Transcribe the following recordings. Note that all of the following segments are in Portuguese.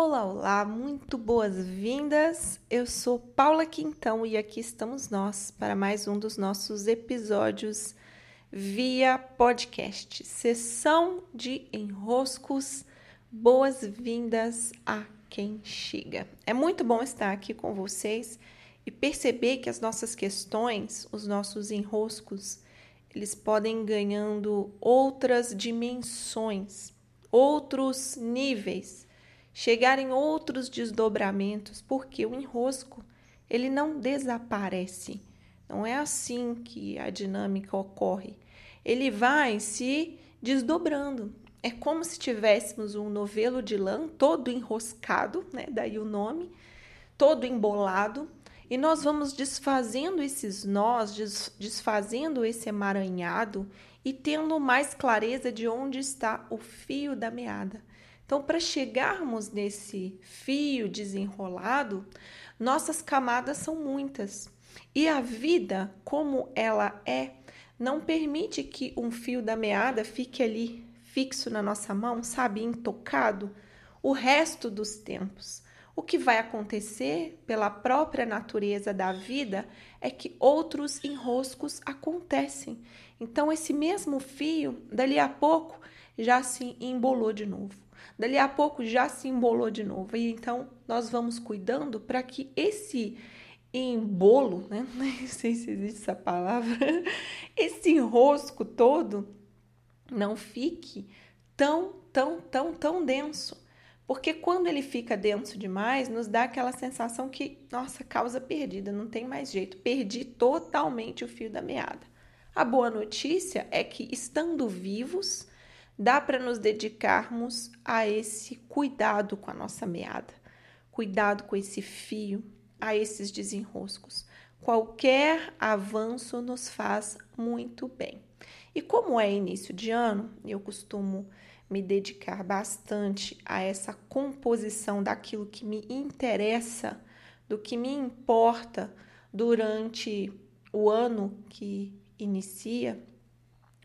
Olá, olá, muito boas-vindas. Eu sou Paula Quintão e aqui estamos nós para mais um dos nossos episódios via podcast. Sessão de enroscos. Boas-vindas a quem chega. É muito bom estar aqui com vocês e perceber que as nossas questões, os nossos enroscos, eles podem ganhando outras dimensões, outros níveis chegar em outros desdobramentos, porque o enrosco ele não desaparece. Não é assim que a dinâmica ocorre. Ele vai se desdobrando. É como se tivéssemos um novelo de lã todo enroscado, né? daí o nome, todo embolado, e nós vamos desfazendo esses nós, desfazendo esse emaranhado e tendo mais clareza de onde está o fio da meada. Então, para chegarmos nesse fio desenrolado, nossas camadas são muitas. E a vida, como ela é, não permite que um fio da meada fique ali fixo na nossa mão, sabe, intocado, o resto dos tempos. O que vai acontecer pela própria natureza da vida é que outros enroscos acontecem. Então, esse mesmo fio, dali a pouco, já se embolou de novo. Dali a pouco já se embolou de novo. E então nós vamos cuidando para que esse embolo, né? Não sei se existe essa palavra, esse enrosco todo não fique tão, tão, tão, tão denso. Porque quando ele fica denso demais, nos dá aquela sensação que, nossa, causa perdida, não tem mais jeito, perdi totalmente o fio da meada. A boa notícia é que, estando vivos, dá para nos dedicarmos a esse cuidado com a nossa meada, cuidado com esse fio, a esses desenroscos. Qualquer avanço nos faz muito bem. E como é início de ano, eu costumo me dedicar bastante a essa composição daquilo que me interessa, do que me importa durante o ano que inicia.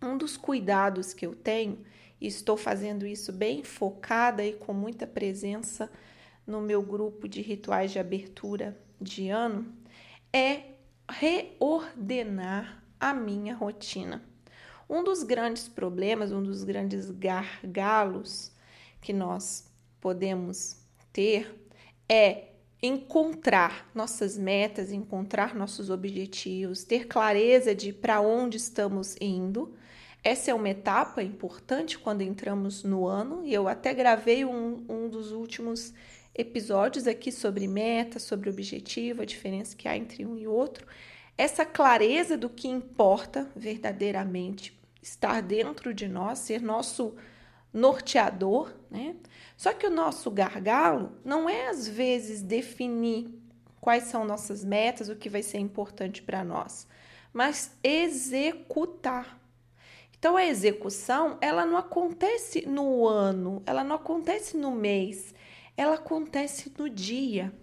Um dos cuidados que eu tenho estou fazendo isso bem focada e com muita presença no meu grupo de rituais de abertura de ano, é reordenar a minha rotina. Um dos grandes problemas, um dos grandes gargalos que nós podemos ter é encontrar nossas metas, encontrar nossos objetivos, ter clareza de para onde estamos indo, essa é uma etapa importante quando entramos no ano, e eu até gravei um, um dos últimos episódios aqui sobre meta, sobre objetivo, a diferença que há entre um e outro. Essa clareza do que importa verdadeiramente estar dentro de nós, ser nosso norteador, né? Só que o nosso gargalo não é às vezes definir quais são nossas metas, o que vai ser importante para nós, mas executar. Então a execução, ela não acontece no ano, ela não acontece no mês, ela acontece no dia.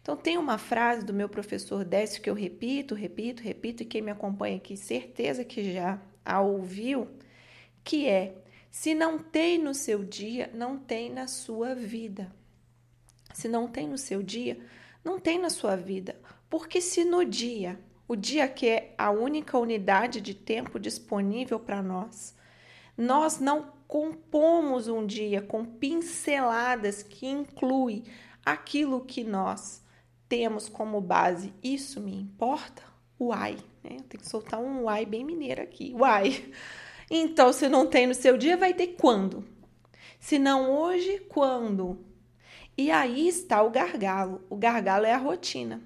Então tem uma frase do meu professor Décio que eu repito, repito, repito e quem me acompanha aqui certeza que já a ouviu, que é: se não tem no seu dia, não tem na sua vida. Se não tem no seu dia, não tem na sua vida. Porque se no dia o dia que é a única unidade de tempo disponível para nós. Nós não compomos um dia com pinceladas que inclui aquilo que nós temos como base. Isso me importa? Uai, né? Tem que soltar um uai bem mineiro aqui. Uai. Então, se não tem no seu dia, vai ter quando? Se não hoje, quando? E aí está o gargalo. O gargalo é a rotina.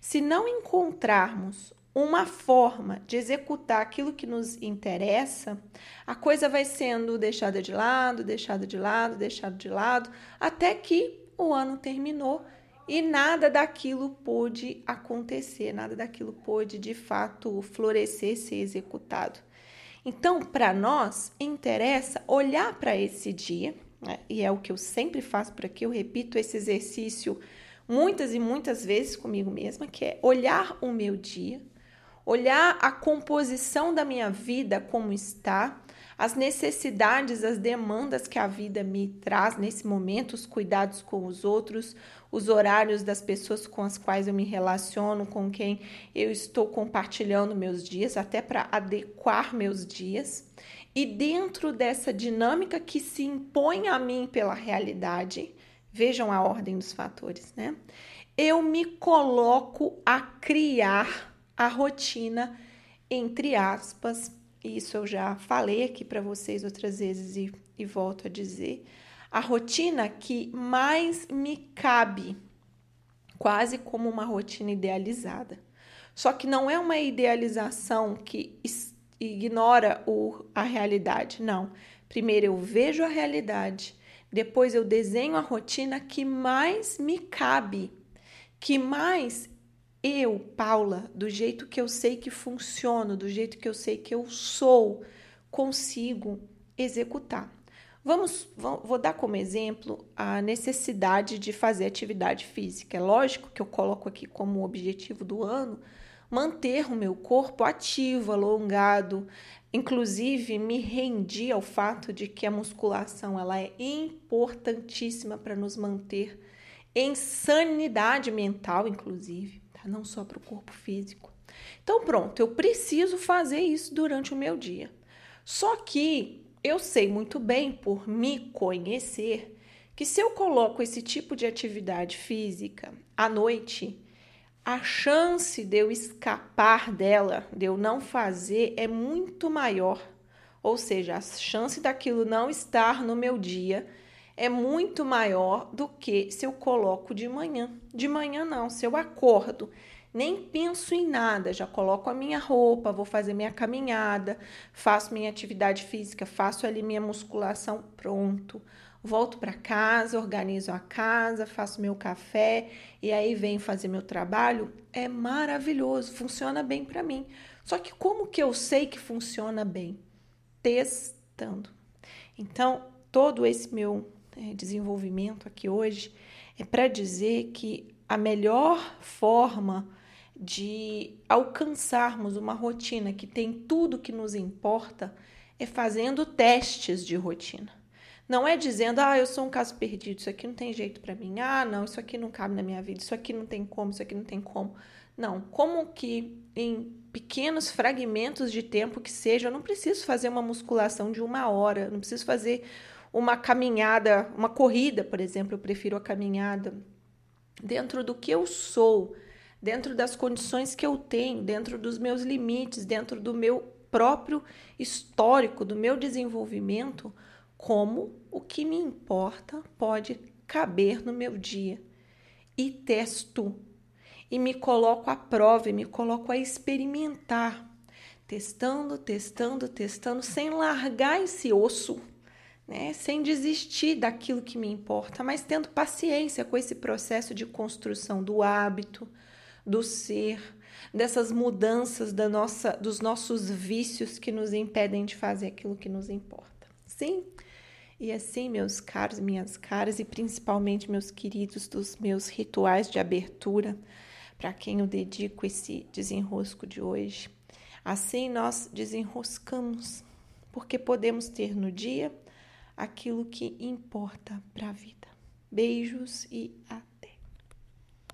Se não encontrarmos uma forma de executar aquilo que nos interessa, a coisa vai sendo deixada de lado, deixada de lado, deixada de lado, até que o ano terminou e nada daquilo pôde acontecer, nada daquilo pôde de fato florescer, ser executado. Então, para nós, interessa olhar para esse dia, né? e é o que eu sempre faço por aqui, eu repito esse exercício muitas e muitas vezes comigo mesma, que é olhar o meu dia, olhar a composição da minha vida como está, as necessidades, as demandas que a vida me traz nesse momento, os cuidados com os outros, os horários das pessoas com as quais eu me relaciono, com quem eu estou compartilhando meus dias, até para adequar meus dias. E dentro dessa dinâmica que se impõe a mim pela realidade, vejam a ordem dos fatores, né? Eu me coloco a criar a rotina, entre aspas, isso eu já falei aqui para vocês outras vezes e, e volto a dizer, a rotina que mais me cabe, quase como uma rotina idealizada. Só que não é uma idealização que ignora o, a realidade. Não. Primeiro eu vejo a realidade, depois eu desenho a rotina que mais me cabe, que mais eu, Paula, do jeito que eu sei que funciona, do jeito que eu sei que eu sou, consigo executar. Vamos, vou dar como exemplo a necessidade de fazer atividade física. É lógico que eu coloco aqui como objetivo do ano manter o meu corpo ativo, alongado. Inclusive, me rendi ao fato de que a musculação ela é importantíssima para nos manter em sanidade mental, inclusive, tá? não só para o corpo físico. Então, pronto, eu preciso fazer isso durante o meu dia. Só que eu sei muito bem, por me conhecer, que se eu coloco esse tipo de atividade física à noite, a chance de eu escapar dela, de eu não fazer, é muito maior. Ou seja, a chance daquilo não estar no meu dia é muito maior do que se eu coloco de manhã. De manhã, não, se eu acordo, nem penso em nada, já coloco a minha roupa, vou fazer minha caminhada, faço minha atividade física, faço ali minha musculação, pronto volto para casa, organizo a casa, faço meu café e aí venho fazer meu trabalho, é maravilhoso, funciona bem para mim. Só que como que eu sei que funciona bem? Testando. Então, todo esse meu é, desenvolvimento aqui hoje é para dizer que a melhor forma de alcançarmos uma rotina que tem tudo que nos importa é fazendo testes de rotina. Não é dizendo, ah, eu sou um caso perdido, isso aqui não tem jeito para mim. Ah, não, isso aqui não cabe na minha vida, isso aqui não tem como, isso aqui não tem como. Não, como que em pequenos fragmentos de tempo que seja, eu não preciso fazer uma musculação de uma hora, não preciso fazer uma caminhada, uma corrida, por exemplo, eu prefiro a caminhada. Dentro do que eu sou, dentro das condições que eu tenho, dentro dos meus limites, dentro do meu próprio histórico, do meu desenvolvimento, como o que me importa pode caber no meu dia. E testo. E me coloco à prova, e me coloco a experimentar. Testando, testando, testando, sem largar esse osso, né? sem desistir daquilo que me importa, mas tendo paciência com esse processo de construção do hábito, do ser, dessas mudanças da nossa, dos nossos vícios que nos impedem de fazer aquilo que nos importa. Sim? E assim, meus caros, minhas caras, e principalmente meus queridos dos meus rituais de abertura, para quem eu dedico esse desenrosco de hoje, assim nós desenroscamos, porque podemos ter no dia aquilo que importa para a vida. Beijos e até!